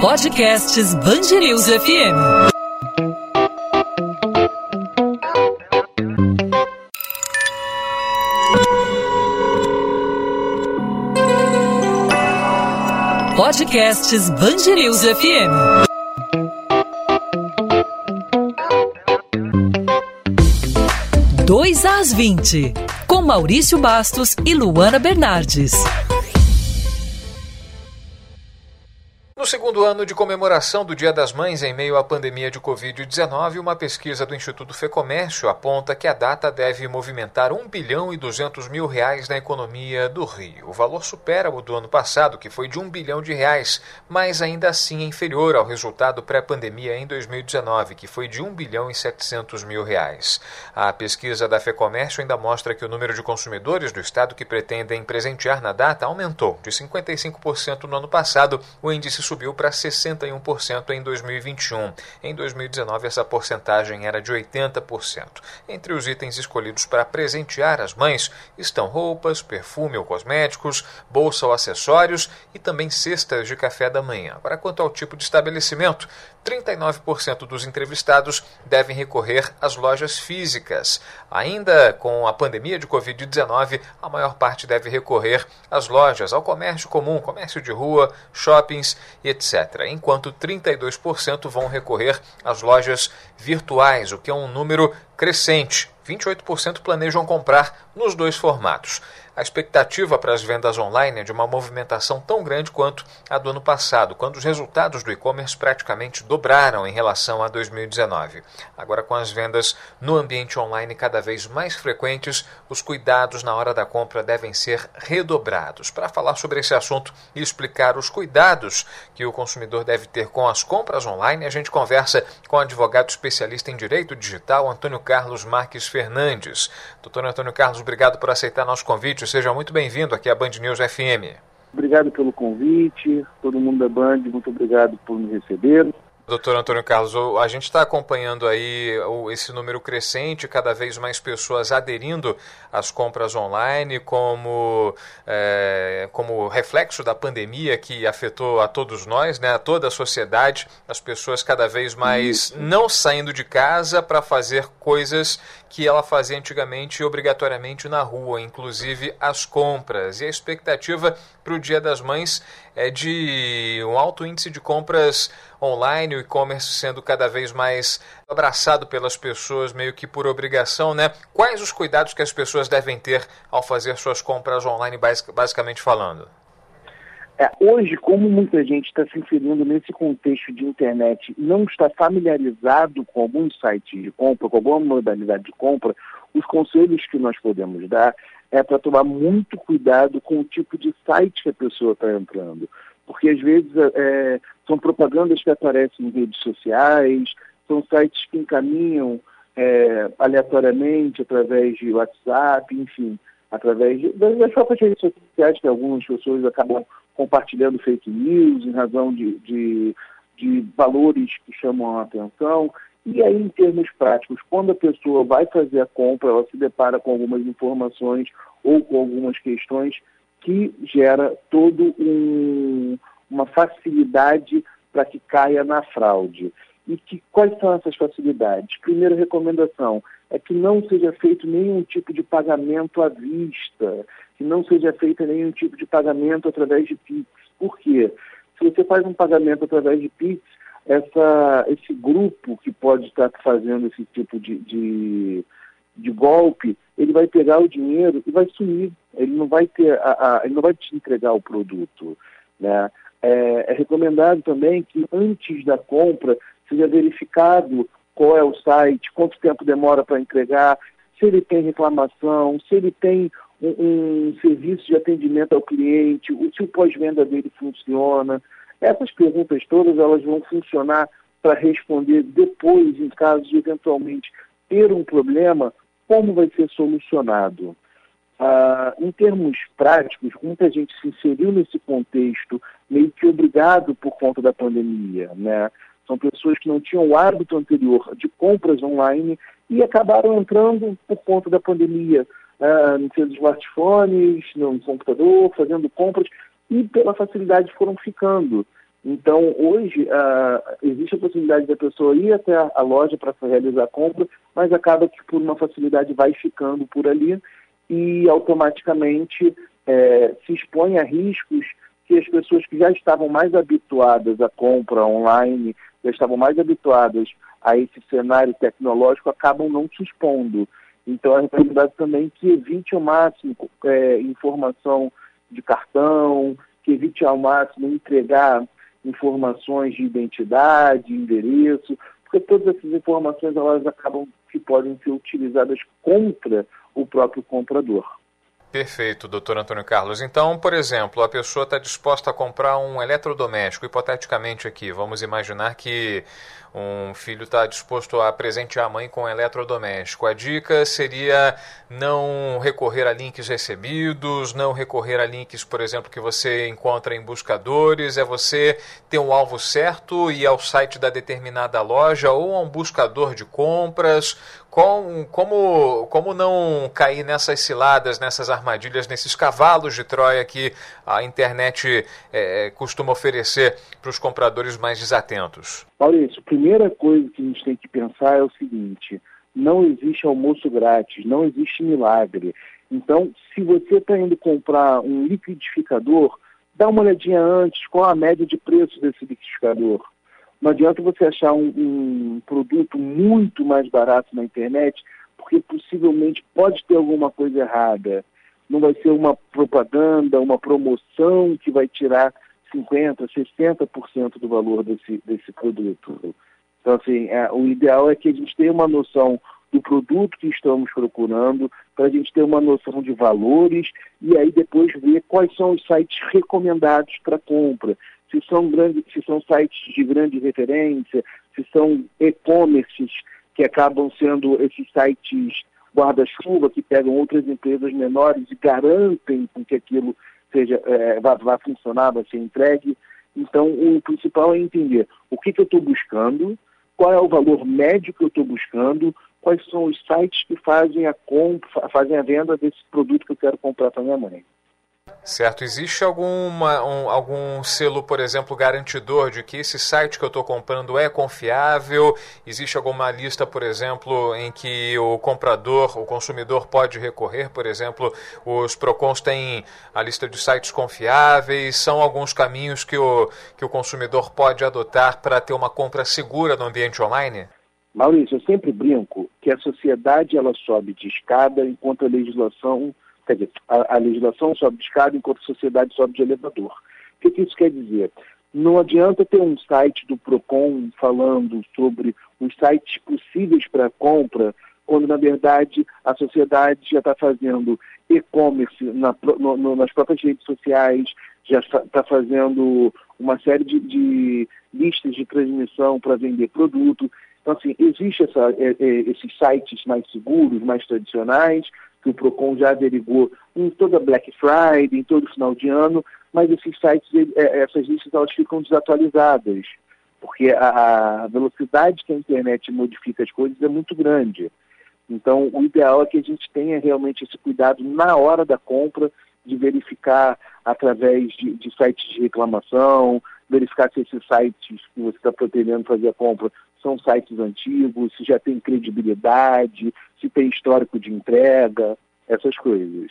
Podcasts Bangerils FM. Podcasts Bangerils FM. Dois às 20, com Maurício Bastos e Luana Bernardes. Segundo ano de comemoração do Dia das Mães em meio à pandemia de Covid-19, uma pesquisa do Instituto Fecomércio aponta que a data deve movimentar 1 bilhão e 200 mil reais na economia do Rio. O valor supera o do ano passado, que foi de 1 bilhão de reais, mas ainda assim é inferior ao resultado pré-pandemia em 2019, que foi de 1 bilhão e 700 mil reais. A pesquisa da Fecomércio ainda mostra que o número de consumidores do estado que pretendem presentear na data aumentou de 55% no ano passado. O índice subiu para 61% em 2021. Em 2019, essa porcentagem era de 80%. Entre os itens escolhidos para presentear as mães estão roupas, perfume ou cosméticos, bolsa ou acessórios e também cestas de café da manhã. Agora, quanto ao tipo de estabelecimento, 39% dos entrevistados devem recorrer às lojas físicas. Ainda com a pandemia de Covid-19, a maior parte deve recorrer às lojas, ao comércio comum, comércio de rua, shoppings e etc. Enquanto 32% vão recorrer às lojas virtuais, o que é um número crescente. 28% planejam comprar nos dois formatos. A expectativa para as vendas online é de uma movimentação tão grande quanto a do ano passado, quando os resultados do e-commerce praticamente dobraram em relação a 2019. Agora, com as vendas no ambiente online cada vez mais frequentes, os cuidados na hora da compra devem ser redobrados. Para falar sobre esse assunto e explicar os cuidados que o consumidor deve ter com as compras online, a gente conversa com o advogado especialista em direito digital, Antônio Carlos Marques Fernandes. Doutor Antônio Carlos, obrigado por aceitar nosso convite. Seja muito bem-vindo aqui à Band News FM. Obrigado pelo convite, todo mundo da Band, muito obrigado por me receber. Doutor Antônio Carlos, a gente está acompanhando aí esse número crescente, cada vez mais pessoas aderindo às compras online, como, é, como reflexo da pandemia que afetou a todos nós, né, a toda a sociedade, as pessoas cada vez mais não saindo de casa para fazer coisas que ela fazia antigamente obrigatoriamente na rua, inclusive as compras. E a expectativa para o Dia das Mães é de um alto índice de compras online, o e-commerce sendo cada vez mais abraçado pelas pessoas, meio que por obrigação, né? Quais os cuidados que as pessoas devem ter ao fazer suas compras online, basicamente falando? É, hoje, como muita gente está se inserindo nesse contexto de internet não está familiarizado com alguns sites de compra, com alguma modalidade de compra, os conselhos que nós podemos dar é para tomar muito cuidado com o tipo de site que a pessoa está entrando. Porque às vezes é, são propagandas que aparecem em redes sociais, são sites que encaminham é, aleatoriamente através de WhatsApp, enfim, através de, das próprias redes sociais que algumas pessoas acabam compartilhando fake news em razão de, de, de valores que chamam a atenção. E aí, em termos práticos, quando a pessoa vai fazer a compra, ela se depara com algumas informações ou com algumas questões que gera todo um, uma facilidade para que caia na fraude. E que, quais são essas facilidades? Primeira recomendação é que não seja feito nenhum tipo de pagamento à vista, que não seja feito nenhum tipo de pagamento através de PIX. Por quê? Se você faz um pagamento através de PIX, essa, esse grupo que pode estar fazendo esse tipo de, de, de, golpe, ele vai pegar o dinheiro e vai sumir. Ele não vai ter, a, a, ele não vai te entregar o produto. Né? É, é recomendado também que antes da compra seja verificado qual é o site, quanto tempo demora para entregar, se ele tem reclamação, se ele tem um, um serviço de atendimento ao cliente, se o pós-venda dele funciona, essas perguntas todas elas vão funcionar para responder depois, em caso de eventualmente ter um problema, como vai ser solucionado. Ah, em termos práticos, muita gente se inseriu nesse contexto meio que obrigado por conta da pandemia. Né? São pessoas que não tinham o hábito anterior de compras online e acabaram entrando por conta da pandemia ah, nos seus smartphones, no computador, fazendo compras e pela facilidade foram ficando. Então, hoje, uh, existe a possibilidade da pessoa ir até a loja para realizar a compra, mas acaba que por uma facilidade vai ficando por ali e automaticamente é, se expõe a riscos que as pessoas que já estavam mais habituadas à compra online, já estavam mais habituadas a esse cenário tecnológico, acabam não se expondo. Então, a recomendado também que evite ao máximo é, informação de cartão, que evite ao máximo entregar informações de identidade, endereço, porque todas essas informações elas acabam que podem ser utilizadas contra o próprio comprador. Perfeito, doutor Antônio Carlos. Então, por exemplo, a pessoa está disposta a comprar um eletrodoméstico, hipoteticamente aqui, vamos imaginar que um filho está disposto a presentear a mãe com um eletrodoméstico. A dica seria não recorrer a links recebidos, não recorrer a links, por exemplo, que você encontra em buscadores, é você ter um alvo certo e ao site da determinada loja ou a um buscador de compras, com, como, como não cair nessas ciladas, nessas armadilhas, nesses cavalos de Troia que a internet é, costuma oferecer para os compradores mais desatentos? Maurício, a primeira coisa que a gente tem que pensar é o seguinte: não existe almoço grátis, não existe milagre. Então, se você está indo comprar um liquidificador, dá uma olhadinha antes qual a média de preço desse liquidificador não adianta você achar um, um produto muito mais barato na internet, porque possivelmente pode ter alguma coisa errada. Não vai ser uma propaganda, uma promoção que vai tirar 50%, 60% do valor desse, desse produto. Então, assim, é, o ideal é que a gente tenha uma noção do produto que estamos procurando, para a gente ter uma noção de valores e aí depois ver quais são os sites recomendados para compra se são, grandes, se são sites de grande referência, se são e-commerces que acabam sendo esses sites guarda-chuva que pegam outras empresas menores e garantem que aquilo seja é, vá, vá funcionar, vá ser entregue. Então, o principal é entender o que, que eu estou buscando, qual é o valor médio que eu estou buscando, quais são os sites que fazem a compra, fazem a venda desse produto que eu quero comprar para minha mãe. Certo. Existe alguma, um, algum selo, por exemplo, garantidor de que esse site que eu estou comprando é confiável? Existe alguma lista, por exemplo, em que o comprador, o consumidor pode recorrer? Por exemplo, os PROCONs têm a lista de sites confiáveis? São alguns caminhos que o, que o consumidor pode adotar para ter uma compra segura no ambiente online? Maurício, eu sempre brinco que a sociedade ela sobe de escada enquanto a legislação Quer dizer, a, a legislação sobe de escada enquanto a sociedade sobe de elevador. O que, que isso quer dizer? Não adianta ter um site do PROCON falando sobre os sites possíveis para compra, quando na verdade a sociedade já está fazendo e-commerce na, nas próprias redes sociais, já está fazendo uma série de, de listas de transmissão para vender produto. Então, assim, existem é, é, esses sites mais seguros, mais tradicionais, que o PROCON já averigou em toda Black Friday, em todo final de ano, mas esses sites, é, essas listas, elas ficam desatualizadas, porque a velocidade que a internet modifica as coisas é muito grande. Então, o ideal é que a gente tenha realmente esse cuidado na hora da compra, de verificar através de, de sites de reclamação, verificar se esses sites que você está pretendendo fazer a compra são sites antigos, se já tem credibilidade, se tem histórico de entrega, essas coisas.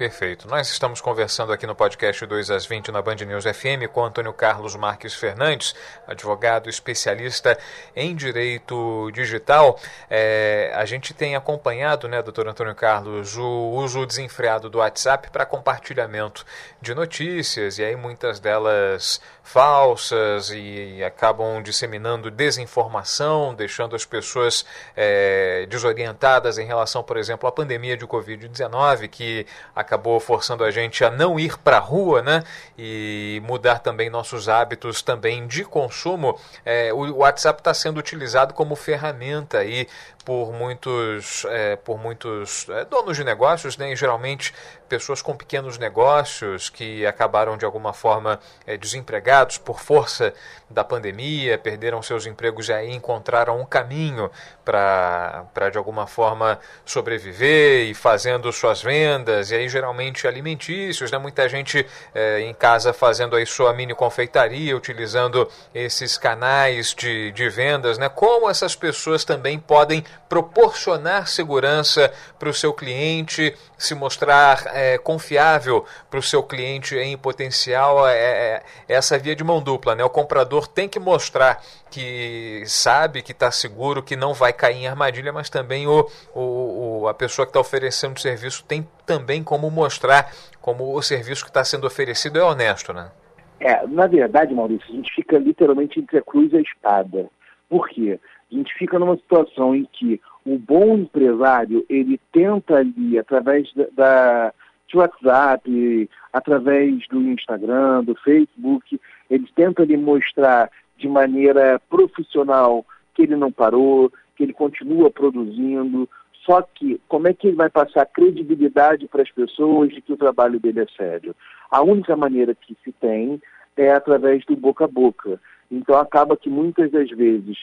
Perfeito. Nós estamos conversando aqui no podcast 2 às 20 na Band News FM com Antônio Carlos Marques Fernandes, advogado especialista em direito digital. É, a gente tem acompanhado, né, doutor Antônio Carlos, o uso desenfreado do WhatsApp para compartilhamento de notícias, e aí muitas delas falsas e acabam disseminando desinformação, deixando as pessoas é, desorientadas em relação, por exemplo, à pandemia de Covid-19, que acabou forçando a gente a não ir para a rua, né? E mudar também nossos hábitos também de consumo. É, o WhatsApp está sendo utilizado como ferramenta aí por muitos, é, por muitos é, donos de negócios, né, e geralmente pessoas com pequenos negócios que acabaram de alguma forma é, desempregados por força da pandemia, perderam seus empregos e aí encontraram um caminho para de alguma forma sobreviver e fazendo suas vendas, e aí geralmente alimentícios, né? muita gente é, em casa fazendo aí sua mini confeitaria, utilizando esses canais de, de vendas, né? como essas pessoas também podem proporcionar segurança para o seu cliente, se mostrar é, confiável para o seu cliente em potencial, é, é, essa via de mão dupla. Né? O comprador tem que mostrar que sabe que está seguro, que não vai cair em armadilha, mas também o, o, o a pessoa que está oferecendo o serviço tem também como mostrar como o serviço que está sendo oferecido é honesto, né? É, na verdade, Maurício, a gente fica literalmente entre a cruz e a espada. Por quê? A gente fica numa situação em que o bom empresário, ele tenta ali, através da, da de WhatsApp, através do Instagram, do Facebook, ele tenta ali mostrar de maneira profissional que ele não parou, que ele continua produzindo. Só que como é que ele vai passar credibilidade para as pessoas de que o trabalho dele é sério? A única maneira que se tem é através do boca a boca. Então acaba que muitas das vezes,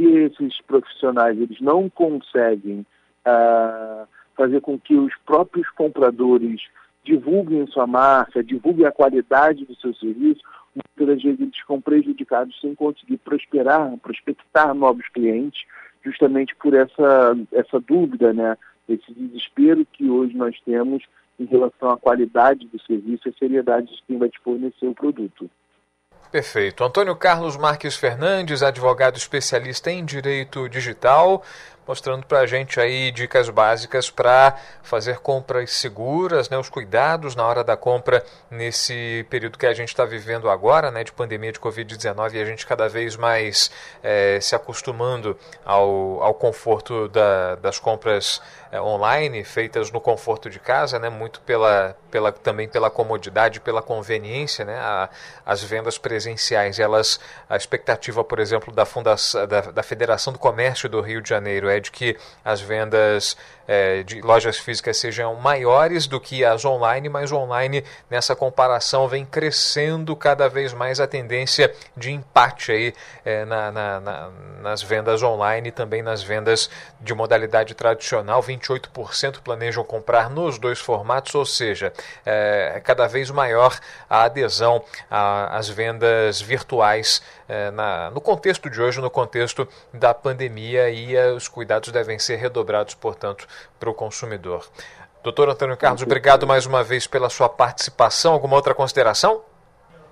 se esses profissionais eles não conseguem uh, fazer com que os próprios compradores divulguem sua marca, divulguem a qualidade do seu serviço, muitas vezes eles ficam prejudicados sem conseguir prosperar, prospectar novos clientes, justamente por essa, essa dúvida, né, esse desespero que hoje nós temos em relação à qualidade do serviço e seriedade de quem vai te fornecer o produto. Perfeito. Antônio Carlos Marques Fernandes, advogado especialista em direito digital, mostrando para a gente aí dicas básicas para fazer compras seguras, né, os cuidados na hora da compra nesse período que a gente está vivendo agora, né, de pandemia de Covid-19 e a gente cada vez mais é, se acostumando ao, ao conforto da, das compras é, online, feitas no conforto de casa, né, muito pela, pela, também pela comodidade, pela conveniência, né, a, as vendas presenciais, elas, a expectativa, por exemplo, da, fundação, da, da Federação do Comércio do Rio de Janeiro é de que as vendas é, de lojas físicas sejam maiores do que as online, mas online nessa comparação vem crescendo cada vez mais a tendência de empate aí é, na, na, na, nas vendas online e também nas vendas de modalidade tradicional. 28% planejam comprar nos dois formatos, ou seja, é cada vez maior a adesão às vendas virtuais é, na, no contexto de hoje, no contexto da pandemia, e uh, os cuidados devem ser redobrados, portanto, para o consumidor. Doutor Antônio Carlos, obrigado mais uma vez pela sua participação. Alguma outra consideração?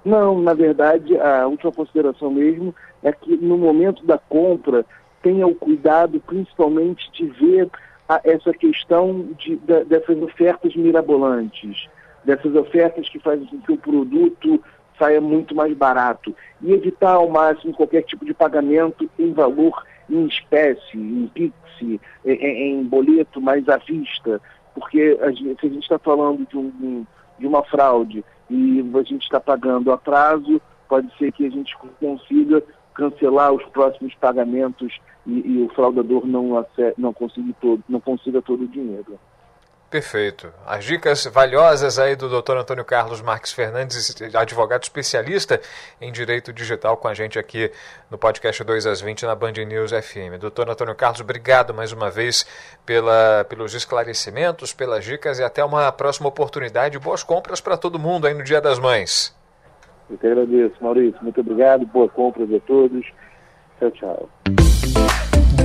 Não, na verdade, a última consideração mesmo é que no momento da compra tenha o cuidado principalmente de ver a, essa questão de, de, dessas ofertas mirabolantes, dessas ofertas que fazem com que o produto saia muito mais barato e evitar ao máximo qualquer tipo de pagamento em valor em espécie, em Pix, em, em boleto, mais à vista, porque a gente, se a gente está falando de, um, de uma fraude e a gente está pagando a prazo, pode ser que a gente consiga cancelar os próximos pagamentos e, e o fraudador não, não, consiga todo, não consiga todo o dinheiro. Perfeito. As dicas valiosas aí do Dr. Antônio Carlos Marques Fernandes, advogado especialista em direito digital, com a gente aqui no podcast 2 às 20 na Band News FM. Doutor Antônio Carlos, obrigado mais uma vez pela, pelos esclarecimentos, pelas dicas e até uma próxima oportunidade. Boas compras para todo mundo aí no Dia das Mães. Eu que agradeço, Maurício. Muito obrigado. Boas compras a todos. Tchau, tchau.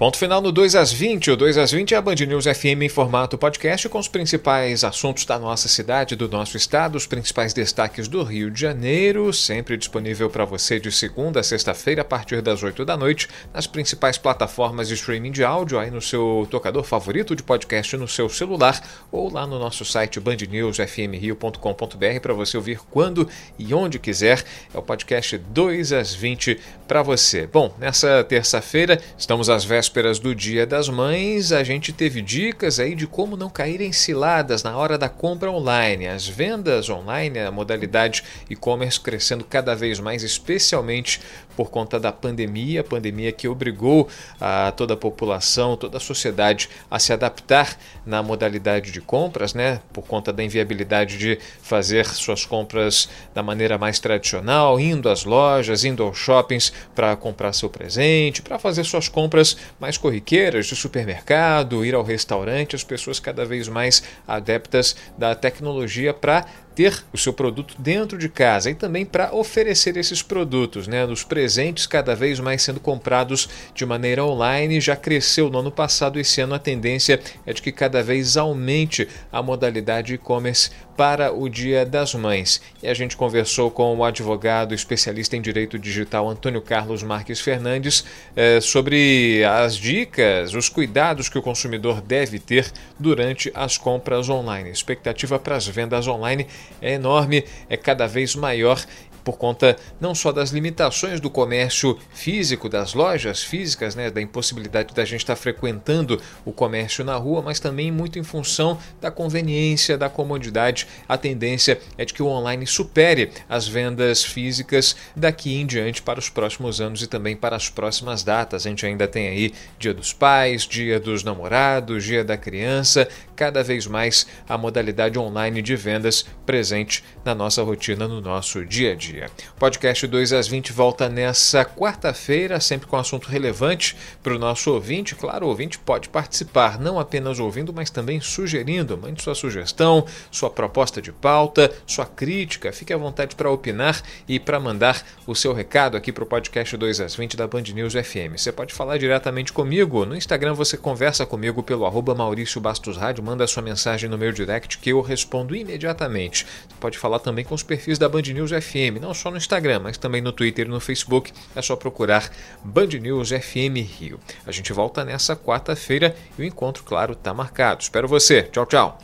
Ponto final no 2 às 20. O 2 às 20 é a Band News FM em formato podcast com os principais assuntos da nossa cidade, do nosso estado, os principais destaques do Rio de Janeiro, sempre disponível para você de segunda a sexta-feira a partir das 8 da noite, nas principais plataformas de streaming de áudio, aí no seu tocador favorito de podcast no seu celular ou lá no nosso site bandnewsfmrio.com.br para você ouvir quando e onde quiser. É o podcast 2 às 20 para você. Bom, nessa terça-feira estamos às vésperas vésperas do Dia das Mães, a gente teve dicas aí de como não cair em ciladas na hora da compra online. As vendas online, a modalidade e-commerce crescendo cada vez mais, especialmente por conta da pandemia, pandemia que obrigou a toda a população, toda a sociedade a se adaptar na modalidade de compras, né? Por conta da inviabilidade de fazer suas compras da maneira mais tradicional, indo às lojas, indo aos shoppings para comprar seu presente, para fazer suas compras mais corriqueiras de supermercado, ir ao restaurante, as pessoas cada vez mais adeptas da tecnologia para ter o seu produto dentro de casa e também para oferecer esses produtos, né? Os presentes cada vez mais sendo comprados de maneira online. Já cresceu no ano passado, esse ano a tendência é de que cada vez aumente a modalidade e-commerce para o Dia das Mães. E a gente conversou com o advogado especialista em direito digital Antônio Carlos Marques Fernandes eh, sobre as dicas, os cuidados que o consumidor deve ter durante as compras online. A expectativa para as vendas online é enorme, é cada vez maior por conta não só das limitações do comércio físico, das lojas físicas, né, da impossibilidade da gente estar frequentando o comércio na rua, mas também muito em função da conveniência, da comodidade. A tendência é de que o online supere as vendas físicas daqui em diante para os próximos anos e também para as próximas datas. A gente ainda tem aí Dia dos Pais, Dia dos Namorados, Dia da Criança, cada vez mais a modalidade online de vendas presente na nossa rotina, no nosso dia a dia podcast 2 às 20 volta nessa quarta-feira, sempre com assunto relevante para o nosso ouvinte. Claro, o ouvinte pode participar, não apenas ouvindo, mas também sugerindo. Mande sua sugestão, sua proposta de pauta, sua crítica. Fique à vontade para opinar e para mandar o seu recado aqui para o podcast 2 às 20 da Band News FM. Você pode falar diretamente comigo. No Instagram você conversa comigo pelo arroba Maurício Bastos Rádio, manda sua mensagem no meu direct que eu respondo imediatamente. Você pode falar também com os perfis da Band News FM não só no Instagram, mas também no Twitter e no Facebook. É só procurar Band News FM Rio. A gente volta nessa quarta-feira e o encontro, claro, está marcado. Espero você. Tchau, tchau.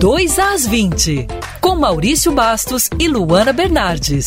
Dois às 20, com Maurício Bastos e Luana Bernardes.